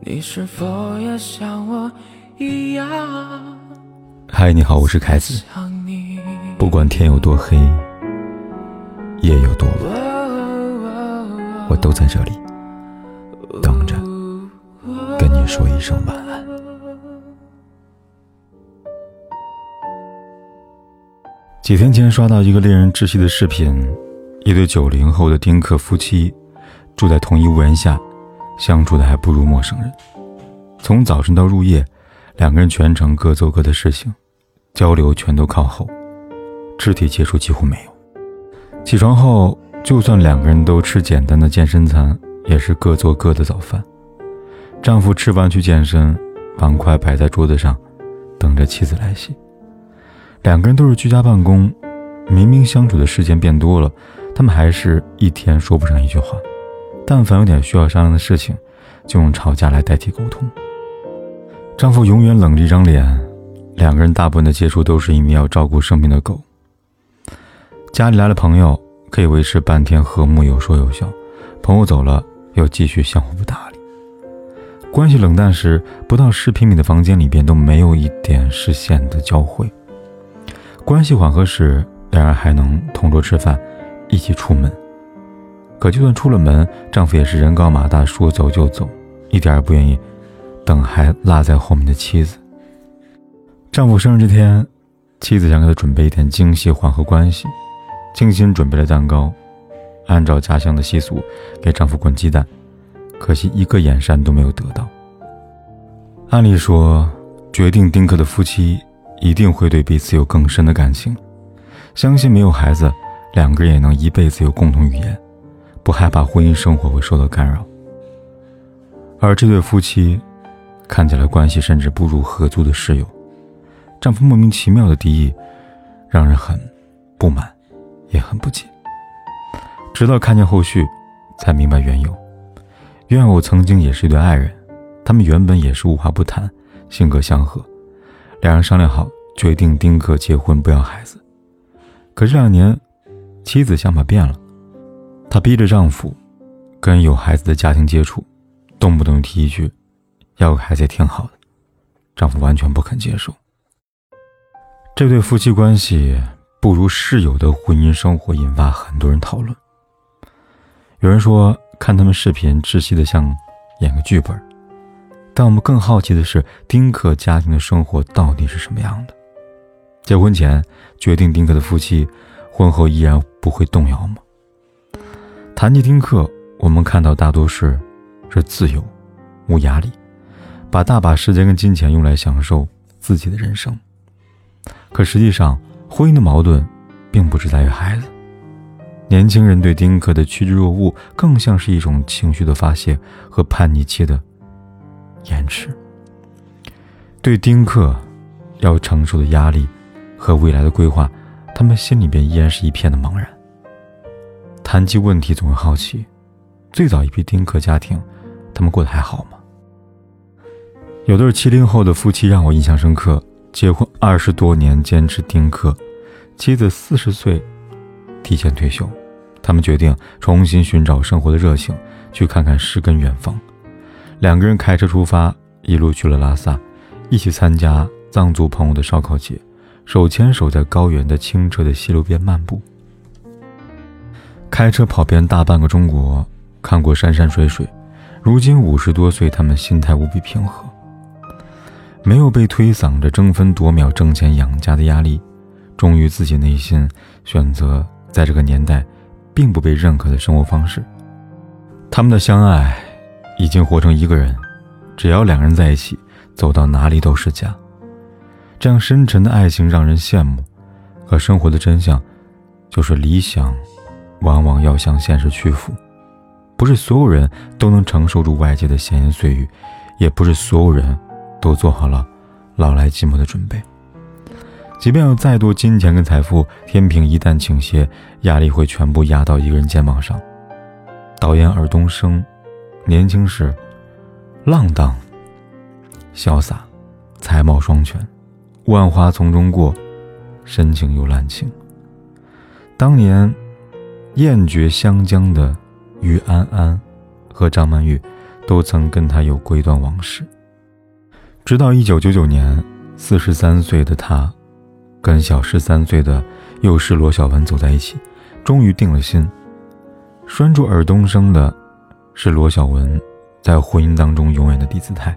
你是否也像我一样？嗨，你好，我是凯子。不管天有多黑，夜有多晚，我都在这里等着跟你说一声晚安。几天前刷到一个令人窒息的视频，一对九零后的丁克夫妻住在同一屋檐下。相处的还不如陌生人。从早晨到入夜，两个人全程各做各的事情，交流全都靠后，肢体接触几乎没有。起床后，就算两个人都吃简单的健身餐，也是各做各的早饭。丈夫吃完去健身，碗筷摆在桌子上，等着妻子来洗。两个人都是居家办公，明明相处的时间变多了，他们还是一天说不上一句话。但凡有点需要商量的事情，就用吵架来代替沟通。丈夫永远冷着一张脸，两个人大部分的接触都是因为要照顾生病的狗。家里来了朋友，可以维持半天和睦，有说有笑；朋友走了，又继续相互不搭理。关系冷淡时，不到十平米的房间里边都没有一点视线的交汇；关系缓和时，两人还能同桌吃饭，一起出门。可就算出了门，丈夫也是人高马大，说走就走，一点也不愿意等还落在后面的妻子。丈夫生日这天，妻子想给他准备一点惊喜，缓和关系，精心准备了蛋糕，按照家乡的习俗给丈夫滚鸡蛋，可惜一个眼神都没有得到。按理说，决定丁克的夫妻一定会对彼此有更深的感情，相信没有孩子，两个人也能一辈子有共同语言。不害怕婚姻生活会受到干扰，而这对夫妻看起来关系甚至不如合租的室友。丈夫莫名其妙的敌意，让人很不满，也很不解。直到看见后续，才明白缘由。怨偶曾经也是一对爱人，他们原本也是无话不谈，性格相合，两人商量好决定丁克结婚，不要孩子。可这两年，妻子想法变了。她逼着丈夫跟有孩子的家庭接触，动不动提一句“要个孩子也挺好的”，丈夫完全不肯接受。这对夫妻关系不如室友的婚姻生活引发很多人讨论。有人说看他们视频窒息的像演个剧本，但我们更好奇的是丁克家庭的生活到底是什么样的？结婚前决定丁克的夫妻，婚后依然不会动摇吗？谈及丁克，我们看到大多是是自由、无压力，把大把时间跟金钱用来享受自己的人生。可实际上，婚姻的矛盾并不只在于孩子。年轻人对丁克的趋之若鹜，更像是一种情绪的发泄和叛逆期的延迟。对丁克要承受的压力和未来的规划，他们心里边依然是一片的茫然。谈及问题，总会好奇：最早一批丁克家庭，他们过得还好吗？有对七零后的夫妻让我印象深刻。结婚二十多年，坚持丁克，妻子四十岁提前退休，他们决定重新寻找生活的热情，去看看诗跟远方。两个人开车出发，一路去了拉萨，一起参加藏族朋友的烧烤节，手牵手在高原的清澈的溪流边漫步。开车跑遍大半个中国，看过山山水水，如今五十多岁，他们心态无比平和，没有被推搡着争分夺秒挣钱养家的压力，忠于自己内心，选择在这个年代并不被认可的生活方式。他们的相爱已经活成一个人，只要两人在一起，走到哪里都是家。这样深沉的爱情让人羡慕，可生活的真相就是理想。往往要向现实屈服，不是所有人都能承受住外界的闲言碎语，也不是所有人都做好了老来寂寞的准备。即便有再多金钱跟财富，天平一旦倾斜，压力会全部压到一个人肩膀上。导演尔冬升，年轻时浪荡、潇洒、才貌双全，万花丛中过，深情又滥情。当年。厌绝湘江的于安安和张曼玉，都曾跟他有过一段往事。直到一九九九年，四十三岁的他，跟小十三岁的幼师罗小文走在一起，终于定了心。拴住尔冬升的，是罗小文在婚姻当中永远的低姿态。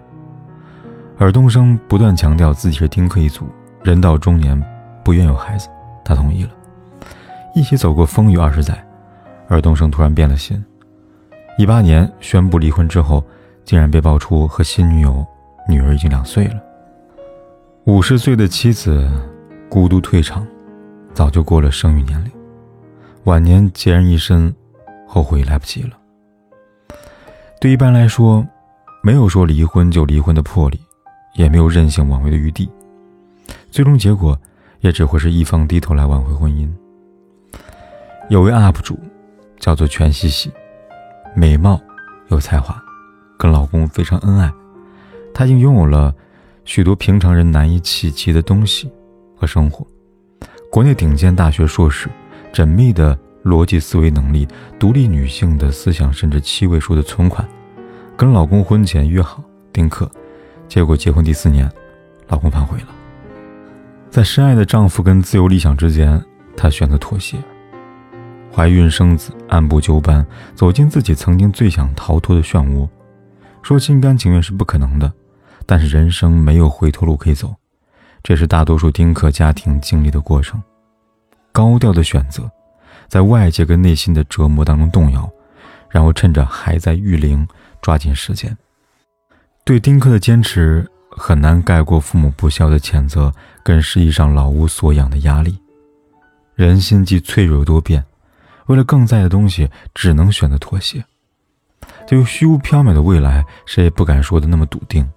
尔冬升不断强调自己是丁克一族，人到中年不愿有孩子，他同意了。一起走过风雨二十载，尔东升突然变了心。一八年宣布离婚之后，竟然被爆出和新女友。女儿已经两岁了，五十岁的妻子孤独退场，早就过了生育年龄，晚年孑然一身，后悔来不及了。对一般来说，没有说离婚就离婚的魄力，也没有任性挽回的余地，最终结果也只会是一方低头来挽回婚姻。有位 UP 主，叫做全西西，美貌有才华，跟老公非常恩爱。她已经拥有了许多平常人难以企及的东西和生活：国内顶尖大学硕士、缜密的逻辑思维能力、独立女性的思想，甚至七位数的存款。跟老公婚前约好丁克，结果结婚第四年，老公反悔了。在深爱的丈夫跟自由理想之间，她选择妥协。怀孕生子，按部就班，走进自己曾经最想逃脱的漩涡。说心甘情愿是不可能的。但是人生没有回头路可以走，这是大多数丁克家庭经历的过程。高调的选择，在外界跟内心的折磨当中动摇，然后趁着还在育龄，抓紧时间。对丁克的坚持很难盖过父母不孝的谴责，跟实际上老无所养的压力。人心既脆弱多变，为了更在意的东西，只能选择妥协。对于虚无缥缈的未来，谁也不敢说的那么笃定。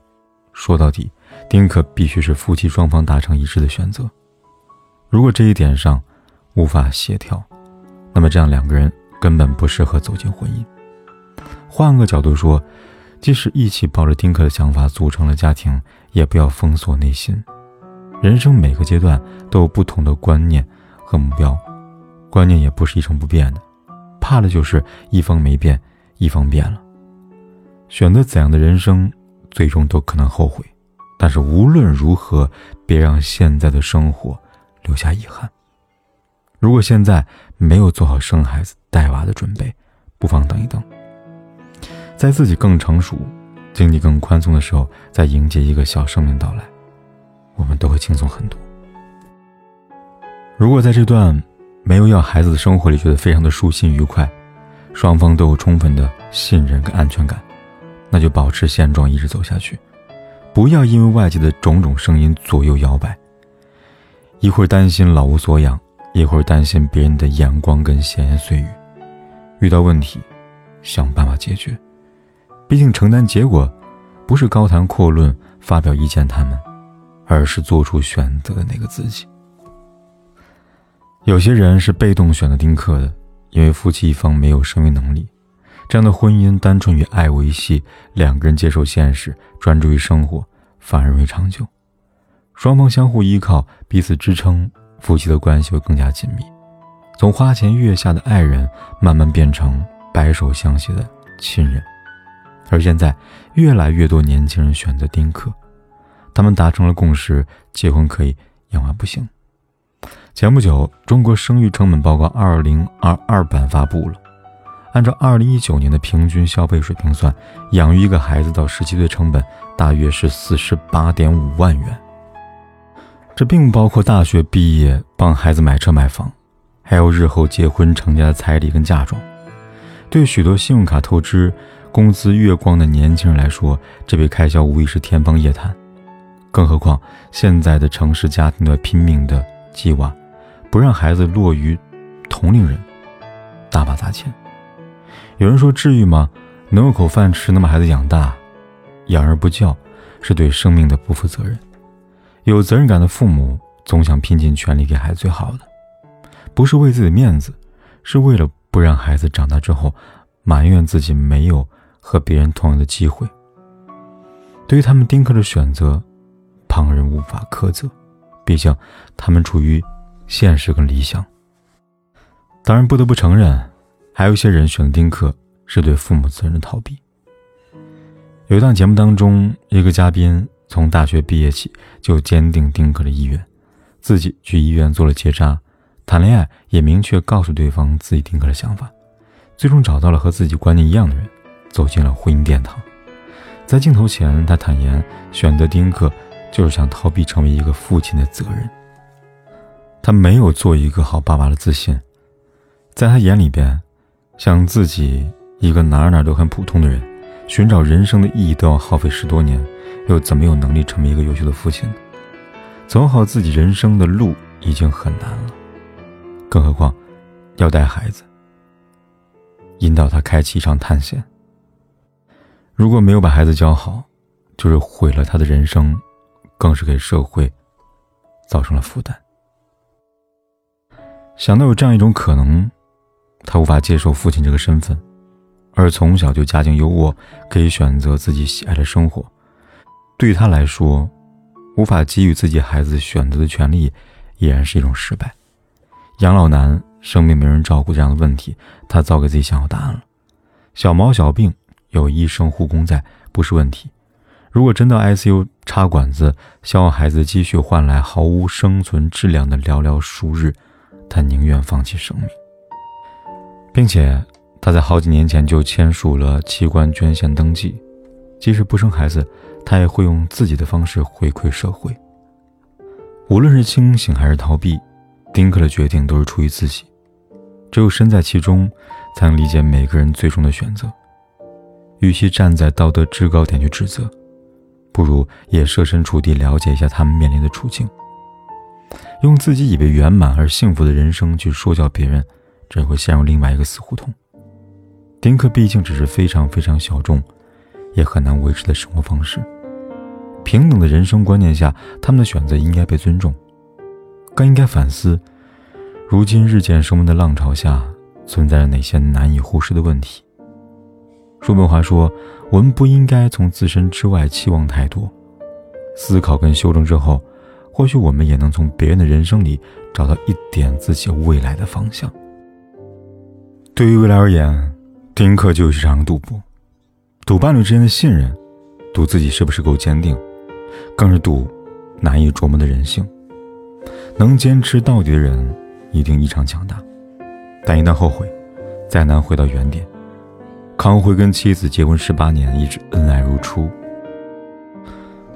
说到底，丁克必须是夫妻双方达成一致的选择。如果这一点上无法协调，那么这样两个人根本不适合走进婚姻。换个角度说，即使一起抱着丁克的想法组成了家庭，也不要封锁内心。人生每个阶段都有不同的观念和目标，观念也不是一成不变的。怕的就是一方没变，一方变了。选择怎样的人生？最终都可能后悔，但是无论如何，别让现在的生活留下遗憾。如果现在没有做好生孩子带娃的准备，不妨等一等，在自己更成熟、经济更宽松的时候，再迎接一个小生命到来，我们都会轻松很多。如果在这段没有要孩子的生活里觉得非常的舒心愉快，双方都有充分的信任跟安全感。那就保持现状，一直走下去，不要因为外界的种种声音左右摇摆。一会儿担心老无所养，一会儿担心别人的眼光跟闲言碎语。遇到问题，想办法解决。毕竟承担结果，不是高谈阔论发表意见他们，而是做出选择的那个自己。有些人是被动选择丁克的，因为夫妻一方没有生育能力。这样的婚姻单纯与爱维系，两个人接受现实，专注于生活，反而容易长久。双方相互依靠，彼此支撑，夫妻的关系会更加紧密。从花前月下的爱人，慢慢变成白首相携的亲人。而现在，越来越多年轻人选择丁克，他们达成了共识：结婚可以，养娃不行。前不久，中国生育成本报告二零二二版发布了。按照二零一九年的平均消费水平算，养育一个孩子到十七岁成本大约是四十八点五万元。这并不包括大学毕业帮孩子买车买房，还有日后结婚成家的彩礼跟嫁妆。对许多信用卡透支、工资月光的年轻人来说，这笔开销无疑是天方夜谭。更何况现在的城市家庭都在拼命的计划，不让孩子落于同龄人，大把砸钱。有人说：“至于吗？能有口饭吃，能把孩子养大，养而不教，是对生命的不负责任。有责任感的父母总想拼尽全力给孩子最好的，不是为自己面子，是为了不让孩子长大之后埋怨自己没有和别人同样的机会。对于他们丁克的选择，旁人无法苛责，毕竟他们处于现实跟理想。当然，不得不承认。”还有一些人选丁克，是对父母责任的逃避。有一档节目当中，一个嘉宾从大学毕业起就坚定丁克的意愿，自己去医院做了结扎，谈恋爱也明确告诉对方自己丁克的想法，最终找到了和自己观念一样的人，走进了婚姻殿堂。在镜头前，他坦言选择丁克就是想逃避成为一个父亲的责任。他没有做一个好爸爸的自信，在他眼里边，像自己一个哪哪都很普通的人，寻找人生的意义都要耗费十多年，又怎么有能力成为一个优秀的父亲？走好自己人生的路已经很难了，更何况要带孩子，引导他开启一场探险。如果没有把孩子教好，就是毁了他的人生，更是给社会造成了负担。想到有这样一种可能，他无法接受父亲这个身份，而从小就家境优渥，可以选择自己喜爱的生活。对他来说，无法给予自己孩子选择的权利，依然是一种失败。养老难、生病没人照顾这样的问题，他早给自己想好答案了。小毛小病有医生护工在，不是问题。如果真到 ICU 插管子，消耗孩子积蓄，换来毫无生存质量的寥寥数日。他宁愿放弃生命，并且他在好几年前就签署了器官捐献登记，即使不生孩子，他也会用自己的方式回馈社会。无论是清醒还是逃避，丁克的决定都是出于自己。只有身在其中，才能理解每个人最终的选择。与其站在道德制高点去指责，不如也设身处地了解一下他们面临的处境。用自己以为圆满而幸福的人生去说教别人，只会陷入另外一个死胡同。丁克毕竟只是非常非常小众，也很难维持的生活方式。平等的人生观念下，他们的选择应该被尊重，更应该反思：如今日渐升温的浪潮下，存在着哪些难以忽视的问题？叔本华说：“我们不应该从自身之外期望太多，思考跟修正之后。”或许我们也能从别人的人生里找到一点自己未来的方向。对于未来而言，丁克就是场赌博，赌伴侣之间的信任，赌自己是不是够坚定，更是赌难以琢磨的人性。能坚持到底的人一定异常强大，但一旦后悔，再难回到原点。康辉跟妻子结婚十八年，一直恩爱如初。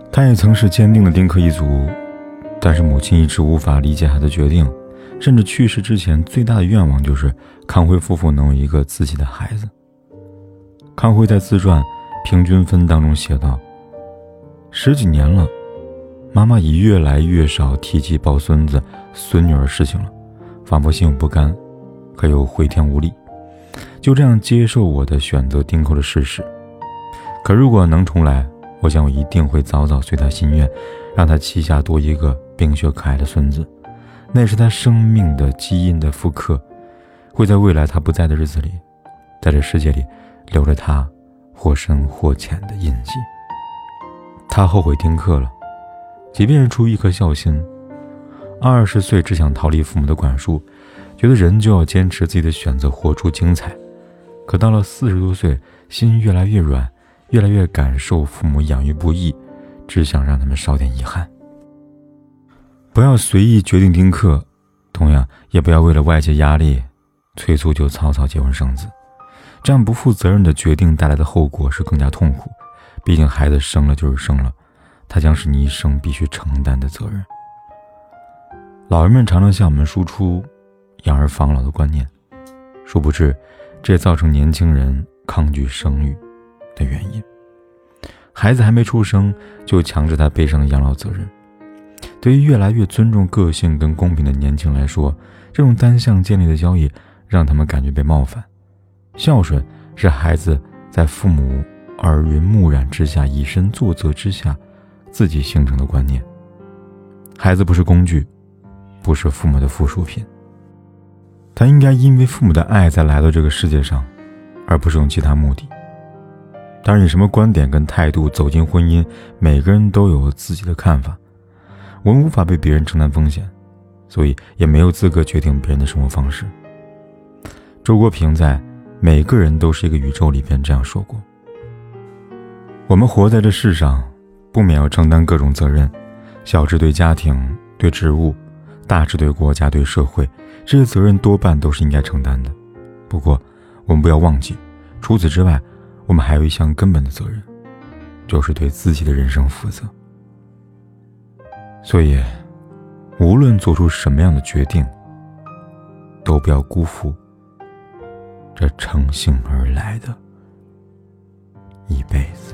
他也曾是坚定的丁克一族。但是母亲一直无法理解他的决定，甚至去世之前最大的愿望就是康辉夫妇能有一个自己的孩子。康辉在自传《平均分》当中写道：“十几年了，妈妈已越来越少提及抱孙子、孙女儿事情了，仿佛心有不甘，可又回天无力，就这样接受我的选择丁克的事实。可如果能重来，我想我一定会早早随他心愿，让他膝下多一个。”冰雪可爱的孙子，那是他生命的基因的复刻，会在未来他不在的日子里，在这世界里留着他或深或浅的印记。他后悔听课了，即便是出于一颗孝心。二十岁只想逃离父母的管束，觉得人就要坚持自己的选择，活出精彩。可到了四十多岁，心越来越软，越来越感受父母养育不易，只想让他们少点遗憾。不要随意决定丁克，同样也不要为了外界压力催促就草草结婚生子，这样不负责任的决定带来的后果是更加痛苦。毕竟孩子生了就是生了，他将是你一生必须承担的责任。老人们常常向我们输出养儿防老的观念，殊不知这也造成年轻人抗拒生育的原因。孩子还没出生就强制他背上了养老责任。对于越来越尊重个性跟公平的年轻来说，这种单向建立的交易让他们感觉被冒犯。孝顺是孩子在父母耳濡目染之下、以身作则之下自己形成的观念。孩子不是工具，不是父母的附属品。他应该因为父母的爱才来到这个世界上，而不是用其他目的。当然，以什么观点跟态度走进婚姻，每个人都有自己的看法。我们无法为别人承担风险，所以也没有资格决定别人的生活方式。周国平在《每个人都是一个宇宙》里边这样说过：“我们活在这世上，不免要承担各种责任，小至对家庭、对职务，大至对国家、对社会，这些责任多半都是应该承担的。不过，我们不要忘记，除此之外，我们还有一项根本的责任，就是对自己的人生负责。所以，无论做出什么样的决定，都不要辜负这乘兴而来的一辈子。